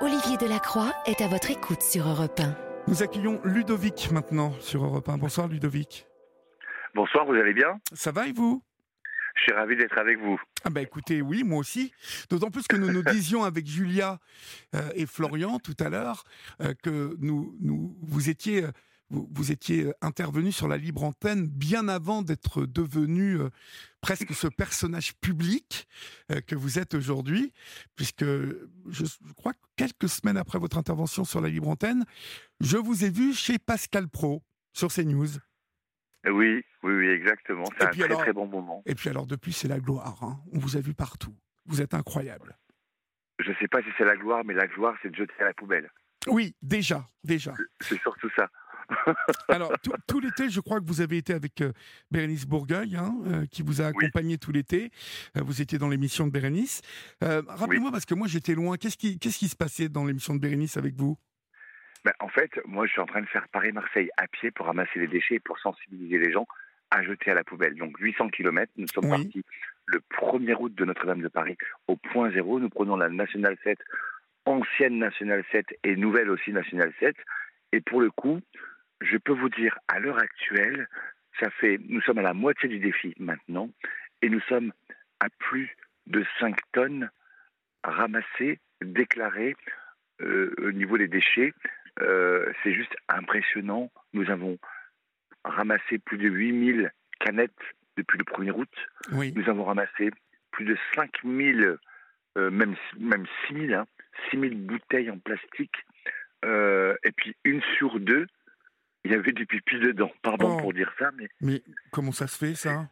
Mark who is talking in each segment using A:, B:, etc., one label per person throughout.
A: Olivier Delacroix est à votre écoute sur Europe 1.
B: Nous accueillons Ludovic maintenant sur Europe 1. Bonsoir Ludovic.
C: Bonsoir, vous allez bien?
B: Ça va et vous?
C: Je suis ravi d'être avec vous.
B: Ah bah écoutez, oui, moi aussi. D'autant plus que nous nous disions avec Julia euh, et Florian tout à l'heure euh, que nous, nous, vous étiez vous, étiez euh, intervenu sur la libre antenne bien avant d'être devenu euh, presque ce personnage public euh, que vous êtes aujourd'hui, puisque je, crois que quelques semaines après votre intervention sur la libre antenne, je vous ai vu chez Pascal Pro sur CNews.
C: Oui, oui, oui, exactement. C'est un très très bon moment.
B: Et puis alors depuis, c'est la gloire. Hein. On vous a vu partout. Vous êtes incroyable.
C: Je ne sais pas si c'est la gloire, mais la gloire, c'est de jeter à la poubelle.
B: Oui, déjà, déjà.
C: C'est surtout ça.
B: Alors, tout, l'été, je crois que vous avez été avec euh, Bérénice Bourgueil, hein, euh, qui vous a accompagné tout l'été. Euh, vous étiez dans l'émission de Bérénice. Rappelez-moi, parce que moi j'étais loin, qu'est-ce qui, qu'est-ce qui se passait dans l'émission de Bérénice avec vous?
C: Ben, En fait, moi je suis en train de faire Paris-Marseille à pied pour ramasser les déchets et pour sensibiliser les gens à jeter à la poubelle. Donc 800 km, nous sommes partis le 1er août de Notre-Dame de Paris au point zéro. Nous prenons la Nationale 7, ancienne Nationale 7 et nouvelle aussi Nationale 7. Et pour le coup, je peux vous dire, à l'heure actuelle, ça fait, nous sommes à la moitié du défi maintenant, et nous sommes à plus de 5 tonnes ramassées, déclarées euh, au niveau des déchets. Euh, c'est juste impressionnant. Nous avons ramassé plus de 8000 canettes depuis le 1er août. Nous avons ramassé plus de 5000, euh, même, même 6000, hein, 6000 bouteilles en plastique. Euh, et puis une sur deux il y avait du pipi dedans. Pardon oh. pour dire ça, mais.
B: Mais comment ça se fait, ça?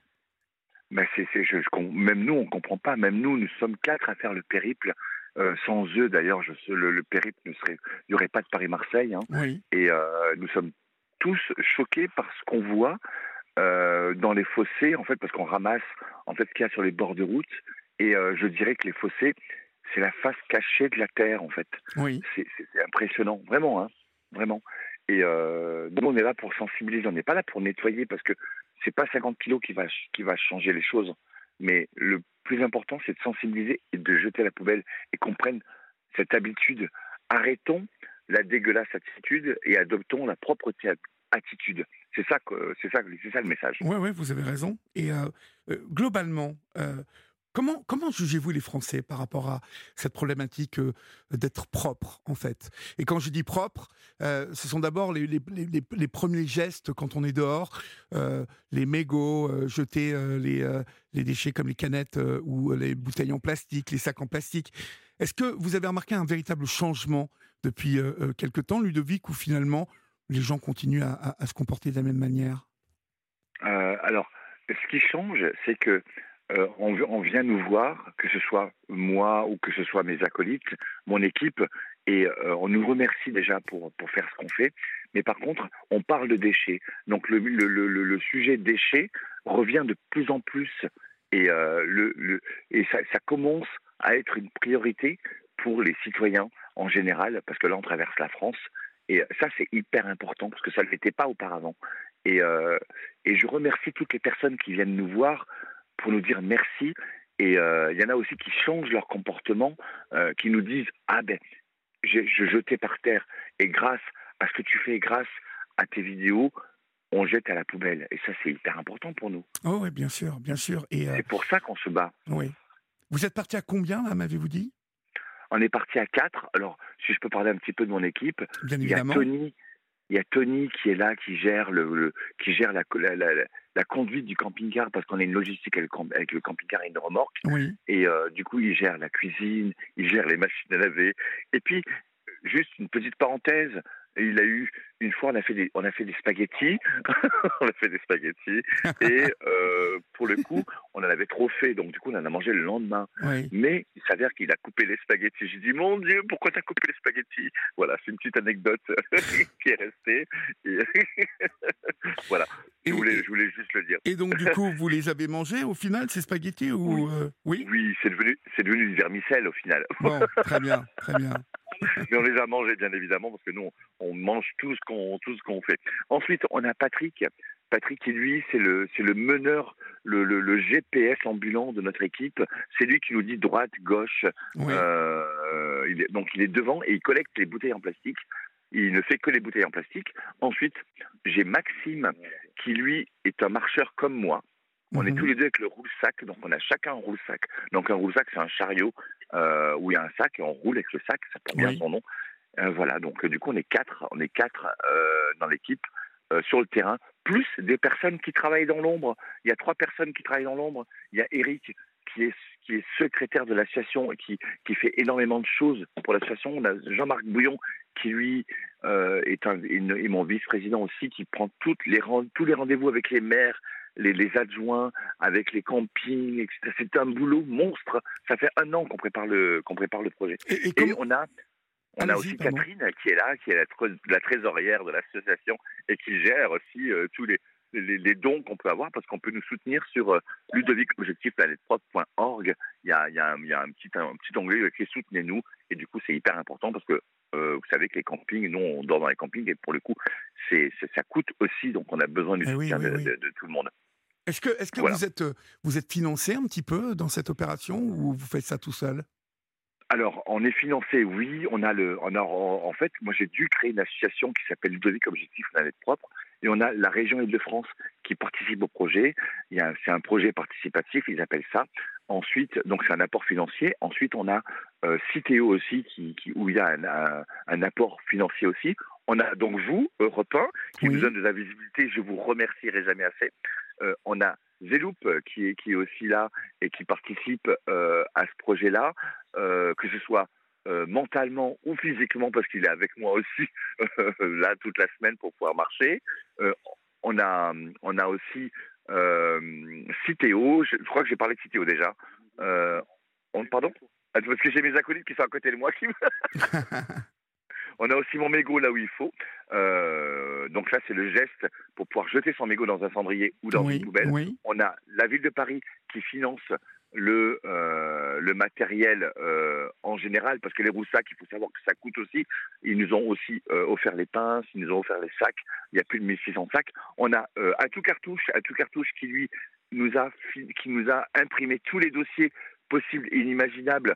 C: Ben c'est, je, Même nous, on ne comprend pas. Même nous, nous sommes quatre à faire le périple. Euh, sans eux, d'ailleurs, le, le, périple ne serait. Il n'y aurait pas de Paris-Marseille. Hein. Et euh, nous sommes tous choqués par ce qu'on voit euh, dans les fossés, en fait, parce qu'on ramasse en fait ce qu'il y a sur les bords de route. Et je dirais que les fossés, c'est la face cachée de la terre, en fait.
B: Oui.
C: C'est, impressionnant, vraiment, hein, vraiment. Et euh, donc on est là pour sensibiliser, on n'est pas là pour nettoyer parce que c'est pas 50 kilos qui va, qui va changer les choses. Mais le plus important, c'est de sensibiliser et de jeter la poubelle et qu'on prenne cette habitude. Arrêtons la dégueulasse attitude et adoptons la propre attitude. C'est ça, que, c'est ça, c'est ça le message.
B: Oui, ouais, vous avez raison. Et euh, euh, globalement, euh, Comment, jugez-vous les Français par rapport à cette problématique euh, d'être propre, en fait? Et quand je dis propre, euh, ce sont d'abord les, premiers gestes quand on est dehors, euh, les mégots, jeter les, les déchets comme les canettes ou les bouteilles en plastique, les sacs en plastique. Est-ce que vous avez remarqué un véritable changement depuis quelque temps, Ludovic, où finalement les gens continuent à, à se comporter de la même manière?
C: Alors, ce qui change, c'est que euh, on, vient nous voir, que ce soit moi ou que ce soit mes acolytes, mon équipe, et euh, on nous remercie déjà pour, pour faire ce qu'on fait. Mais par contre, on parle de déchets. Donc le, sujet déchets revient de plus en plus et, euh, le, et ça, ça, commence à être une priorité pour les citoyens en général, parce que là, on traverse la France. Et ça, c'est hyper important, parce que ça ne l'était pas auparavant. Et, et je remercie toutes les personnes qui viennent nous voir pour nous dire merci. Et euh, il y en a aussi qui changent leur comportement, euh, qui nous disent Ah ben, je jetais par terre, et grâce à ce que tu fais, grâce à tes vidéos, on jette à la poubelle. Et ça, c'est hyper important pour nous.
B: Oh oui, bien sûr, bien sûr. Et
C: euh, C'est pour ça qu'on se bat.
B: Oui. Vous êtes parti à combien, là, m'avez-vous dit?
C: On est parti à quatre. Alors, si je peux parler un petit peu de mon équipe,
B: bien
C: il y a Tony, il y a Tony qui est là, qui gère le, qui gère la, la, conduite du camping-car parce qu'on a une logistique avec le, camping-car et une remorque. Et euh, du coup, il gère la cuisine, il gère les machines à laver. Et puis, juste une petite parenthèse, il a eu une fois on a fait des on a fait des spaghettis. On a fait des spaghettis. Et euh, pour le coup on en avait trop fait. Donc du coup on en a mangé le lendemain. Mais il s'avère qu'il a coupé les spaghettis. J'ai dit mon dieu pourquoi t'as coupé les spaghettis? Voilà c'est une petite anecdote qui est restée. Voilà. Je voulais, je voulais juste le dire.
B: et donc du coup vous les avez mangés au final ces spaghettis ou
C: oui,
B: euh, oui,
C: oui c'est devenu c'est devenu du vermicelle au final.
B: Bon très bien très bien
C: mais on les a mangés bien évidemment parce que nous on mange tout ce qu'on tout ce qu'on fait. Ensuite, on a Patrick Patrick, lui, c'est le, c'est le meneur, le, le, GPS ambulant de notre équipe. C'est lui qui nous dit droite, gauche. Euh, il est, donc il est devant et il collecte les bouteilles en plastique. Il ne fait que les bouteilles en plastique. Ensuite, j'ai Maxime qui, lui, est un marcheur comme moi. On est mhm. tous les deux avec le roule-sac, donc on a chacun un roule-sac. Donc un roule-sac, c'est un chariot euh, où il y a un sac et on roule avec le sac, ça porte bien son nom. Euh, voilà, donc du coup on est quatre, on est quatre euh, dans l'équipe sur le terrain, plus des personnes qui travaillent dans l'ombre. Il y a trois personnes qui travaillent dans l'ombre. Il y a Eric qui est qui est secrétaire de l'association et qui, qui fait énormément de choses pour l'association. On a Jean-Marc Bouillon qui lui est, un, est mon vice-président aussi, qui prend toutes les, tous les rendez-vous avec les maires, les, adjoints, avec les campings, etc. C'est un boulot monstre. Ça fait un an qu'on prépare le, qu'on prépare le projet. Et, on a, on a aussi Catherine qui est là, qui est la, trésorière de l'association et qui gère aussi euh, tous les, les, dons qu'on peut avoir parce qu'on peut nous soutenir sur euh. Il y a, il y a, un, il y a un, petit, un petit onglet qui est Soutenez-nous et du coup c'est hyper important parce que euh, vous savez que les campings, nous on dort dans les campings et pour le coup c'est, ça coûte aussi donc on a besoin du eh soutien de, tout le monde.
B: Est-ce que, est-ce que vous, êtes, euh, vous êtes financé un petit peu dans cette opération ou vous faites ça tout seul?
C: Alors, on est financé, oui. On a le, on a, en fait, moi j'ai dû créer une association qui s'appelle Ludovic Objectif Planète Propre, et on a la région Île-de-France qui participe au projet. C'est un projet participatif, ils appellent ça. Ensuite, donc c'est un apport financier. Ensuite, on a euh, Citéo aussi, qui, qui, où il y a un, un, apport financier aussi. On a donc vous, Europe 1, qui nous donne de la visibilité. Je vous remercierai jamais assez. Euh, on a Zeloup euh, qui est, qui est aussi là et qui participe euh, à ce projet-là, que ce soit mentalement ou physiquement parce qu'il est avec moi aussi là toute la semaine pour pouvoir marcher. on a on a aussi Citéo. Je, crois que j'ai parlé de Citéo déjà. On, pardon? Parce que j'ai mes acolytes qui sont à côté de moi qui On a aussi mon mégot là où il faut. Euh, donc ça, c'est le geste pour pouvoir jeter son mégot dans un cendrier ou dans une poubelle. On a la ville de Paris qui finance le, euh, le matériel euh, en général, parce que les roussacs, il faut savoir que ça coûte aussi. Ils nous ont aussi offert les pinces, ils nous ont offert les sacs. Il y a plus de 1600 sacs. On a à tout cartouche, à tout cartouche qui lui nous a qui nous a imprimé tous les dossiers possibles et inimaginables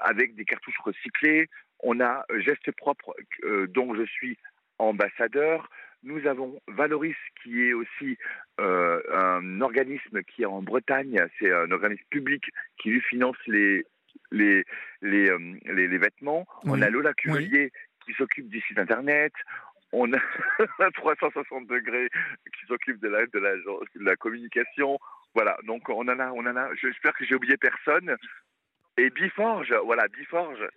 C: avec des cartouches recyclées. On a euh, Geste Propre, euh, dont je suis ambassadeur. Nous avons Valoris, qui est aussi euh, un organisme qui est en Bretagne. C'est un organisme public qui lui finance les, les, les, les, vêtements. On a Lola Curier, qui s'occupe du site internet. On a 360 degrés qui s'occupe de la, de, la, de la communication. Voilà, donc on en a, on en a. J'espère que j'ai oublié personne. Et Biforge, voilà, Biforge,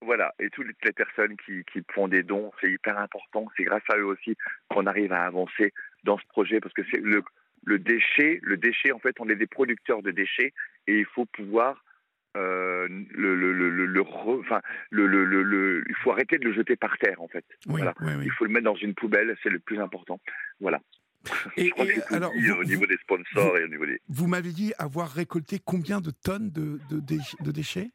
C: voilà, et toutes les personnes qui, qui font des dons, c'est hyper important. C'est grâce à eux aussi qu'on arrive à avancer dans ce projet parce que c'est le, le déchet, le déchet, en fait, on est des producteurs de déchets et il faut pouvoir euh, le, le, le, le, enfin, le, le, le, il faut arrêter de le jeter par terre, en fait. voilà. Il faut le mettre dans une poubelle, c'est le plus important. Voilà.
B: Et, alors,
C: au niveau des sponsors et au niveau des.
B: Vous m'avez dit avoir récolté combien de tonnes de, de, de déchets?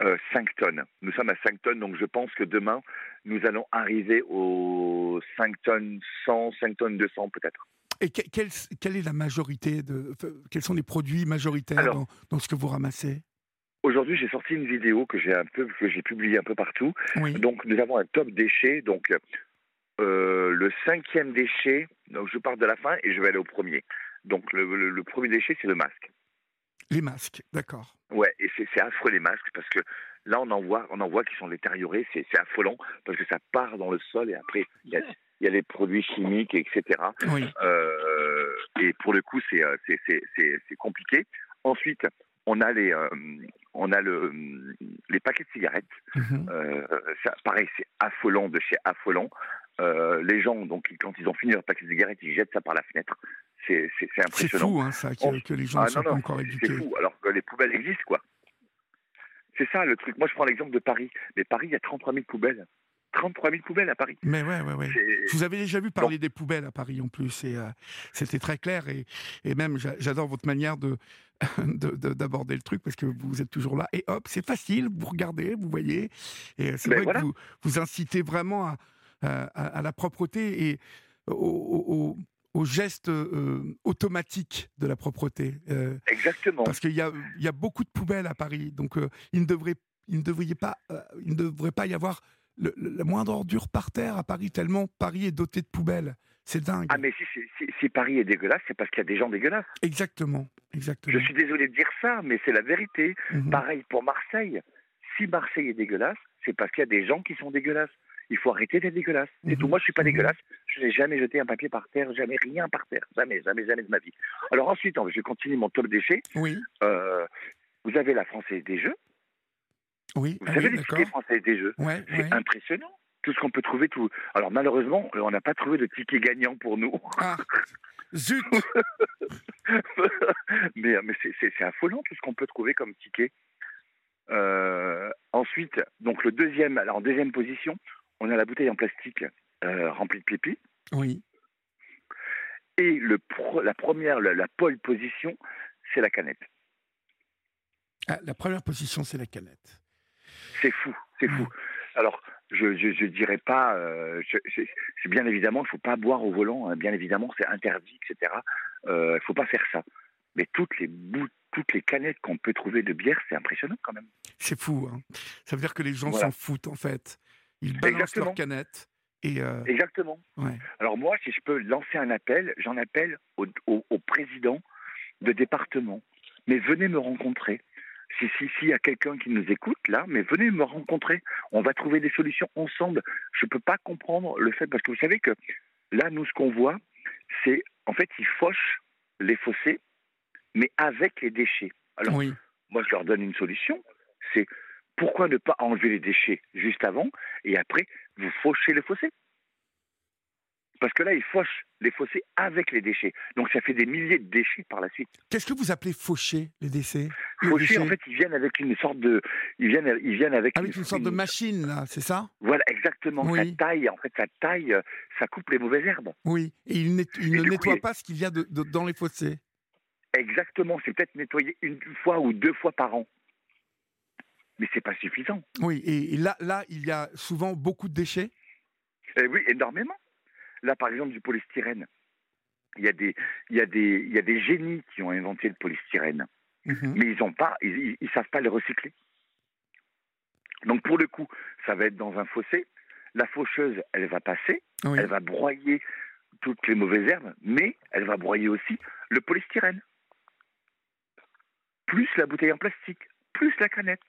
C: 5 euh, tonnes. Nous sommes à 5 tonnes, donc je pense que demain, nous allons arriver aux 5 tonnes 100, 5 tonnes 200 peut-être.
B: Et quelle, quelle, est la majorité de, quels sont les produits majoritaires dans, dans, ce que vous ramassez?
C: Aujourd'hui, j'ai sorti une vidéo que j'ai un peu, que j'ai publiée un peu partout. Donc, nous avons un top déchet. Donc, euh, le cinquième déchet. Donc, je pars de la fin et je vais aller au premier. Donc, le premier déchet, c'est le masque.
B: Les masques, d'accord.
C: Ouais, et c'est affreux les masques parce que là on en voit, on en voit qui sont détériorés, c'est affolant parce que ça part dans le sol et après il y a, y a les produits chimiques, etc. Oui. Euh, et pour le coup c'est euh, c'est compliqué. Ensuite on a les euh, on a le les paquets de cigarettes. Mhm. euh, ça, pareil c'est affolant de chez affolant. Euh, les gens donc quand ils ont fini leur paquet de cigarettes ils jettent ça par la fenêtre c'est impressionnant.
B: C'est fou, hein, ça, que, les gens ne ah, sont pas encore éduqués.
C: C'est fou, alors que les poubelles existent, quoi. C'est ça le truc. Moi, je prends l'exemple de Paris. Mais Paris, il y a 33 000 poubelles. 33 000 poubelles à Paris.
B: Mais ouais, ouais, ouais. Vous avais déjà vu parler des poubelles à Paris en plus, et euh, c'était très clair. Et, et même, j'adore votre manière de d'aborder le truc parce que vous êtes toujours là. Et hop, c'est facile, vous regardez, vous voyez. Et c'est ben vrai que vous, vous incitez vraiment à, à, à la propreté. Et au, au geste automatique de la propreté.
C: Exactement.
B: Parce qu'il y a, il y a beaucoup de poubelles à Paris, donc il ne devrait, il ne devrait pas, il ne devrait pas y avoir la moindre ordure par terre à Paris, tellement Paris est doté de poubelles. C'est dingue.
C: Ah, mais si, Paris est dégueulasse, c'est parce qu'il y a des gens dégueulasses.
B: Exactement, exactement.
C: Je suis désolé de dire ça, mais c'est la vérité. Mhm. Pareil pour Marseille. Si Marseille est dégueulasse, c'est parce qu'il y a des gens qui sont dégueulasses. Il faut arrêter d'être dégueulasse. C'est tout. Mhm. Moi, je suis pas mhm. dégueulasse. Je n'ai jamais jeté un papier par terre, jamais rien par terre. Jamais, jamais, jamais de ma vie. Alors ensuite, je vais continuer mon top déchets.
B: Oui.
C: Euh, vous avez la Française des Jeux.
B: Oui.
C: Vous savez les tickets Françaises des Jeux?
B: Ouais,
C: c'est impressionnant tout ce qu'on peut trouver. Tout. Alors malheureusement, on n'a pas trouvé de ticket gagnant pour nous.
B: Ah, zut
C: Mais, mais c'est affolant tout ce qu'on peut trouver comme ticket. Euh, ensuite, donc le deuxième, alors en deuxième position, on a la bouteille en plastique euh, remplie de pipi.
B: Oui.
C: Et le la première, la, pole position, c'est la canette.
B: Ah, la première position, c'est la canette.
C: C'est fou, c'est fou. Alors, je ne dirais pas, euh, c'est bien évidemment, il ne faut pas boire au volant, hein. bien évidemment, c'est interdit, etc. Il ne faut pas faire ça. Mais toutes les toutes les canettes qu'on peut trouver de bière, c'est impressionnant quand même.
B: C'est fou, hein. ça veut dire que les gens s'en foutent en fait. Ils balancent leurs canettes. Et euh,
C: Exactement. Alors moi, si je peux lancer un appel, j'en appelle au, au, président de département. Mais venez me rencontrer si si s'il y a quelqu'un qui nous écoute là, mais venez me rencontrer. On va trouver des solutions ensemble. Je ne peux pas comprendre le fait parce que vous savez que là, nous, ce qu'on voit, c'est en fait, ils fauchent les fossés, mais avec les déchets. Alors, moi, je leur donne une solution. C'est pourquoi ne pas enlever les déchets juste avant et après vous fauchez les fossés? Parce que là, ils fauchent les fossés avec les déchets. Donc ça fait des milliers de déchets par la suite.
B: Qu'est-ce que vous appelez faucher les déchets?
C: Faucher, en fait, ils viennent avec une sorte de, ils viennent, ils viennent avec,
B: avec une, sorte de machine, là, c'est ça?
C: Voilà, exactement. Ça taille, en fait, ça taille, ça coupe les mauvaises herbes.
B: Oui, et ils, ne nettoient pas ce qui vient de, dans les fossés.
C: Exactement, c'est peut-être nettoyé une fois ou deux fois par an. Mais c'est pas suffisant.
B: Oui, et là, là, il y a souvent beaucoup de déchets.
C: Eh oui, énormément. Là, par exemple, du polystyrène. Il y a des, il y a des, il y a des génies qui ont inventé le polystyrène, mhm. mais ils n'ont pas, ils, savent pas le recycler. Donc pour le coup, ça va être dans un fossé. La faucheuse, elle va passer, elle va broyer toutes les mauvaises herbes, mais elle va broyer aussi le polystyrène, plus la bouteille en plastique, plus la canette,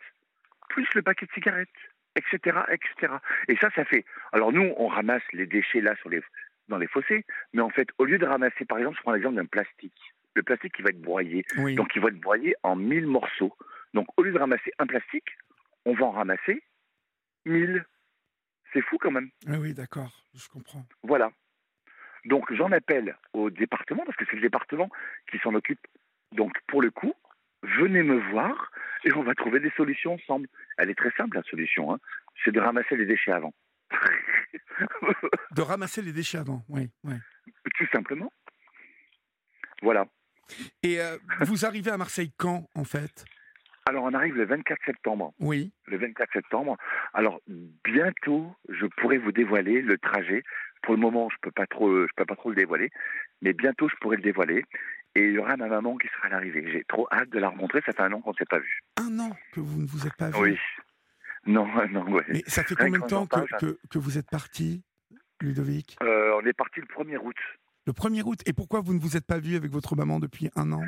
C: plus le paquet de cigarettes etc., etc. Et ça, ça fait. Alors nous, on ramasse les déchets là sur les, dans les fossés, mais en fait, au lieu de ramasser, par exemple, je prends l'exemple d'un plastique. Le plastique, il va être broyé. Donc, il va être broyé en mille morceaux. Donc, au lieu de ramasser un plastique, on va en ramasser mille. C'est fou quand même.
B: Oui, oui, d'accord, je comprends.
C: Voilà. Donc, j'en appelle au département, parce que c'est le département qui s'en occupe. Donc, pour le coup, venez me voir et on va trouver des solutions ensemble. Elle est très simple, la solution. Hein. C'est de ramasser les déchets avant.
B: de ramasser les déchets avant, oui.
C: Tout simplement. Voilà.
B: Et euh, vous arrivez à Marseille quand, en fait?
C: Alors, on arrive le 24 septembre.
B: Oui.
C: Le 24 septembre. Alors, bientôt, je pourrai vous dévoiler le trajet. Pour le moment, je peux pas trop, je peux pas trop le dévoiler, mais bientôt, je pourrai le dévoiler. Et il y aura ma maman qui sera à l'arrivée. J'ai trop hâte de la rencontrer. Ça fait un an qu'on ne s'est pas vu.
B: Un an que vous ne vous êtes pas vu.
C: Oui. Non, non, ouais.
B: Mais ça fait combien de temps que, que, vous êtes parti, Ludovic
C: euh, On est parti le 1er août.
B: Le 1er août Et pourquoi vous ne vous êtes pas vu avec votre maman depuis un an?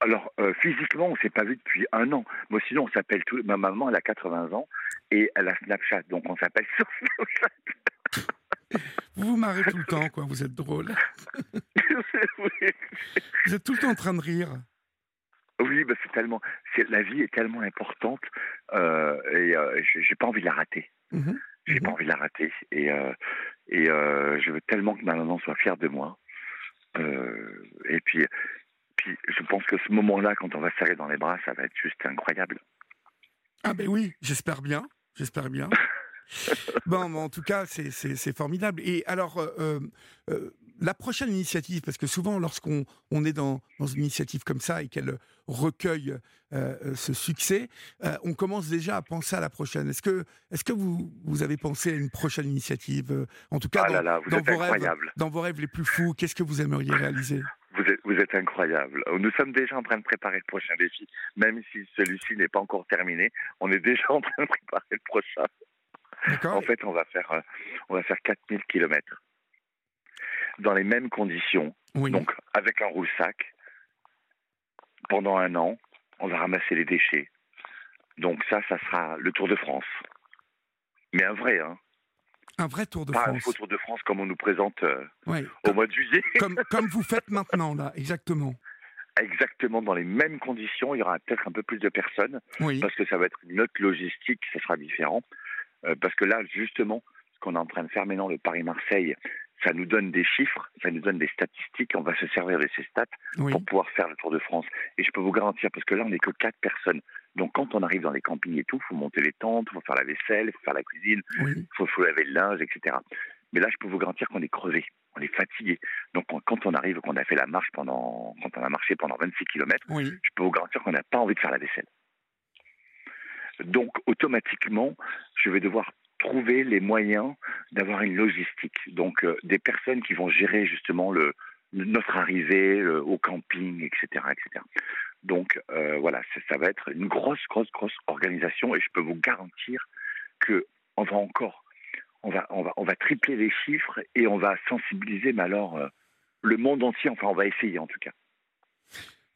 C: Alors, euh, physiquement, on ne s'est pas vu depuis un an. Moi, sinon, on s'appelle tout. Ma maman, elle a 80 ans et elle a Snapchat, donc on s'appelle sur Snapchat.
B: Vous vous marrez tout le temps, quoi. Vous êtes drôle. Vous êtes tout le temps en train de rire.
C: Oui, bah c'est tellement, la vie est tellement importante euh, et euh, j'ai pas envie de la rater. Mhm. J'ai pas mhm. envie de la rater et euh, et euh, je veux tellement que ma maman soit fière de moi. Et puis puis je pense que ce moment-là, quand on va serrer dans les bras, ça va être juste incroyable.
B: Ah ben oui, j'espère bien, j'espère bien. bon, en tout cas, c'est formidable. Et alors, la prochaine initiative, parce que souvent, lorsqu'on on est dans, dans, une initiative comme ça et qu'elle recueille euh, ce succès, euh, on commence déjà à penser à la prochaine. Est-ce que, est-ce que vous, vous avez pensé à une prochaine initiative En tout cas,
C: ah dans, dans, vos rêves,
B: dans vos rêves les plus fous, qu'est-ce que vous aimeriez réaliser?
C: Vous êtes, vous êtes incroyable. Nous sommes déjà en train de préparer le prochain défi, même si celui-ci n'est pas encore terminé. On est déjà en train de préparer le prochain. En fait, on va faire, on va faire 4000 kilomètres dans les mêmes conditions, donc avec un roule-sac. Pendant un an, on va ramasser les déchets. Donc ça, ça sera le Tour de France. Mais un vrai, hein.
B: Un vrai Tour de
C: Pas
B: France.
C: un faux Tour de France comme on nous présente euh, au mois de juillet.
B: Comme, comme vous faites maintenant, là, exactement.
C: Exactement, dans les mêmes conditions. Il y aura peut-être un peu plus de personnes. Parce que ça va être une autre logistique, ça sera différent. Euh, parce que là, justement, ce qu'on est en train de faire maintenant, le Paris-Marseille, ça nous donne des chiffres, ça nous donne des statistiques, on va se servir de ces stats pour pouvoir faire le Tour de France. Et je peux vous garantir, parce que là, on n'est que quatre personnes. Donc quand on arrive dans les campings et tout, il faut monter les tentes, il faut faire la vaisselle, il faut faire la cuisine, il faut, laver le linge, etc. Mais là, je peux vous garantir qu'on est crevé, on est fatigué. Donc quand on arrive, qu'on a fait la marche pendant, quand on a marché pendant 26 km, je peux vous garantir qu'on n'a pas envie de faire la vaisselle. Donc automatiquement, je vais devoir trouver les moyens d'avoir une logistique. Donc euh, des personnes qui vont gérer justement notre arrivée au camping, etc., etc. Donc euh, voilà, ça va être une grosse, grosse, grosse organisation et je peux vous garantir que on va encore, on va, on va, on va tripler les chiffres et on va sensibiliser, mais alors euh, le monde entier. Enfin, on va essayer en tout cas.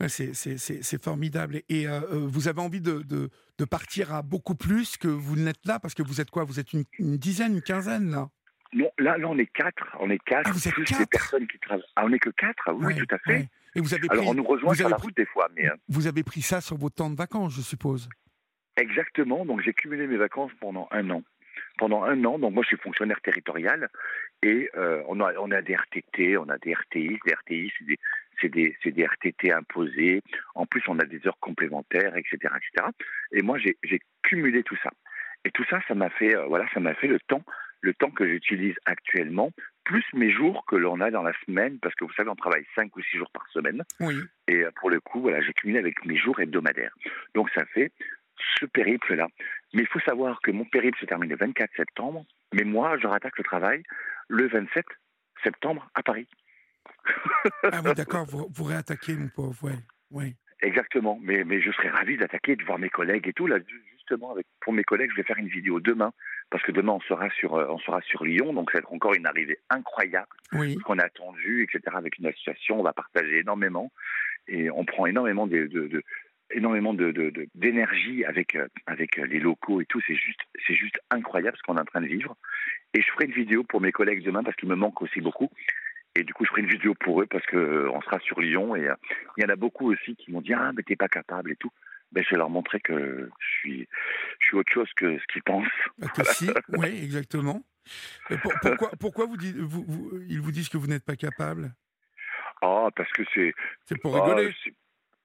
B: C'est formidable. Et euh, euh, vous avez envie de, de, partir à beaucoup plus que vous n'êtes là Parce que vous êtes quoi? Vous êtes une, dizaine, une quinzaine là?
C: Non, là, là, on est quatre. On est quatre.
B: Ah, vous êtes
C: plus
B: quatre
C: personnes qui travaillent. Ah, on n'est que quatre? Oui, tout à fait.
B: Et vous avez pris,
C: Alors, on nous rejoint sur la route des fois. Mais, euh,
B: Vous avez pris ça sur vos temps de vacances, je suppose
C: Exactement. Donc, j'ai cumulé mes vacances pendant un an pendant un an. Donc moi, je suis fonctionnaire territorial et on, a, on a des RTT, on a des RTI. Les RTI, c'est des, c'est des, des, RTT imposés. En plus, on a des heures complémentaires, etc., etc. Et moi, j'ai cumulé tout ça. Et tout ça, ça m'a fait, euh, voilà, ça m'a fait le temps, le temps que j'utilise actuellement, plus mes jours que l'on a dans la semaine, parce que vous savez, on travaille 5 ou 6 jours par semaine.
B: Oui.
C: Et euh, pour le coup, voilà, j'ai cumulé avec mes jours hebdomadaires. Donc ça fait ce périple-là. Mais il faut savoir que mon périple se termine le 24 septembre, mais moi, je rattaque le travail le 27 septembre à Paris
B: ah oui, d'accord, vous, réattaquez, mon pauvre, ouais, ouais.
C: Exactement, mais, mais je serais ravi d'attaquer, de voir mes collègues et tout. Là, justement, avec, pour mes collègues, je vais faire une vidéo demain, parce que demain, on sera sur, euh, on sera sur Lyon, donc ça va être encore une arrivée incroyable,
B: oui.
C: qu'on a attendu, etc., avec une association, on va partager énormément, et on prend énormément de, de, énormément de, d'énergie avec euh, avec les locaux et tout c'est juste c'est juste incroyable ce qu'on est en train de vivre et je ferai une vidéo pour mes collègues demain parce qu'il me manque aussi beaucoup et du coup, je ferai une vidéo pour eux parce qu'on euh, sera sur Lyon. Et euh, il y en a beaucoup aussi qui m'ont dit Ah, mais t'es pas capable et tout. Ben, je vais leur montrer que je suis, je suis autre chose que ce qu'ils pensent.
B: Bah, si, oui, exactement. pourquoi, pourquoi vous, dites, vous, ils vous disent que vous n'êtes pas capable?
C: Ah, parce que c'est.
B: C'est pour rigoler.
C: Ah,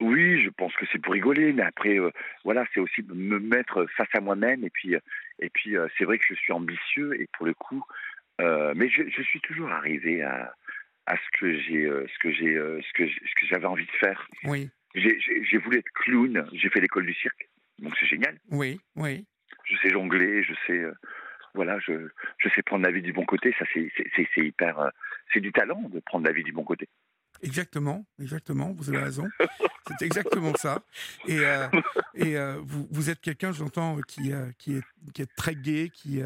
C: oui, je pense que c'est pour rigoler, mais après, euh, voilà, c'est aussi me mettre face à moi-même. Et puis, et puis c'est vrai que je suis ambitieux et pour le coup, mais je, je, suis toujours arrivé à, à ce que j'ai euh, ce que j'ai euh, ce que ce que j'avais envie de faire.
B: Oui.
C: J'ai voulu être clown. J'ai fait l'école du cirque, donc c'est génial.
B: Oui, oui.
C: Je sais jongler, je sais euh, voilà, je je sais prendre la vie du bon côté. Ça c'est c'est hyper c'est du talent de prendre la vie du bon côté.
B: Exactement, exactement, vous avez raison. C'est exactement ça. Et, euh, et euh, vous, vous, êtes quelqu'un, j'entends, qui, euh, qui, est, qui est très gai, qui,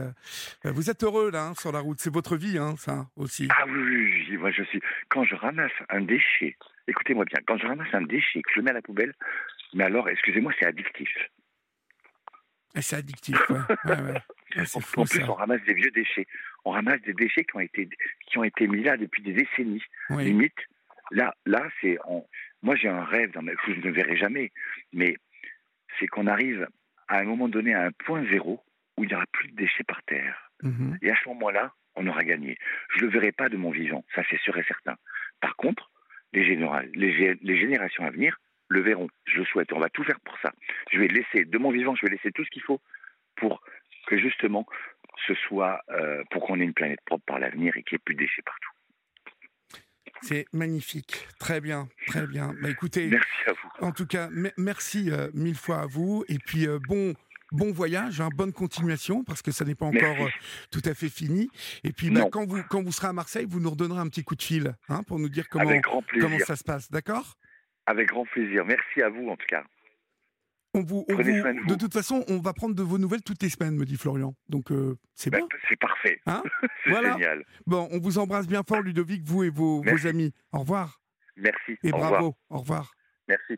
B: vous êtes heureux là, hein, sur la route. C'est votre vie, hein, ça aussi.
C: Ah oui, oui, moi je suis. Quand je ramasse un déchet, écoutez-moi bien, quand je ramasse un déchet que je le mets à la poubelle, mais alors, excusez-moi, c'est addictif.
B: C'est addictif, ouais. ouais, ouais.
C: en, plus, on ramasse des vieux déchets. On ramasse des déchets qui ont été, qui ont été mis là depuis des décennies. Limite, Là, là, c'est. Moi, j'ai un rêve dans ma... que je ne verrai jamais, mais c'est qu'on arrive à un moment donné à un point zéro où il n'y aura plus de déchets par terre.
B: Mhm.
C: Et à ce moment-là, on aura gagné. Je ne le verrai pas de mon vivant, ça c'est sûr et certain. Par contre, les, les, les, générations à venir le verront. Je le souhaite. On va tout faire pour ça. Je vais laisser, de mon vivant, je vais laisser tout ce qu'il faut pour que justement ce soit, euh, pour qu'on ait une planète propre par l'avenir et qu'il n'y ait plus de déchets partout.
B: C'est magnifique. Très bien, très bien. Bah, écoutez,
C: merci à vous.
B: En tout cas, merci euh, mille fois à vous. Et puis, euh, bon, bon voyage, hein, bonne continuation, parce que ça n'est pas encore euh, tout à fait fini. Et puis, bah, quand, vous, quand vous serez à Marseille, vous nous redonnerez un petit coup de fil hein, pour nous dire comment, comment ça se passe. D'accord?
C: Avec grand plaisir. Merci à vous, en tout cas.
B: On vous, de, toute façon, on va prendre de vos nouvelles toutes les semaines, me dit Florian. Donc, euh, c'est bah, bien.
C: C'est parfait.
B: Hein?
C: C'est génial.
B: Bon, on vous embrasse bien fort, Ludovic, vous et vos, vos amis. Au revoir.
C: Merci.
B: Et bravo. Au revoir.
C: Merci.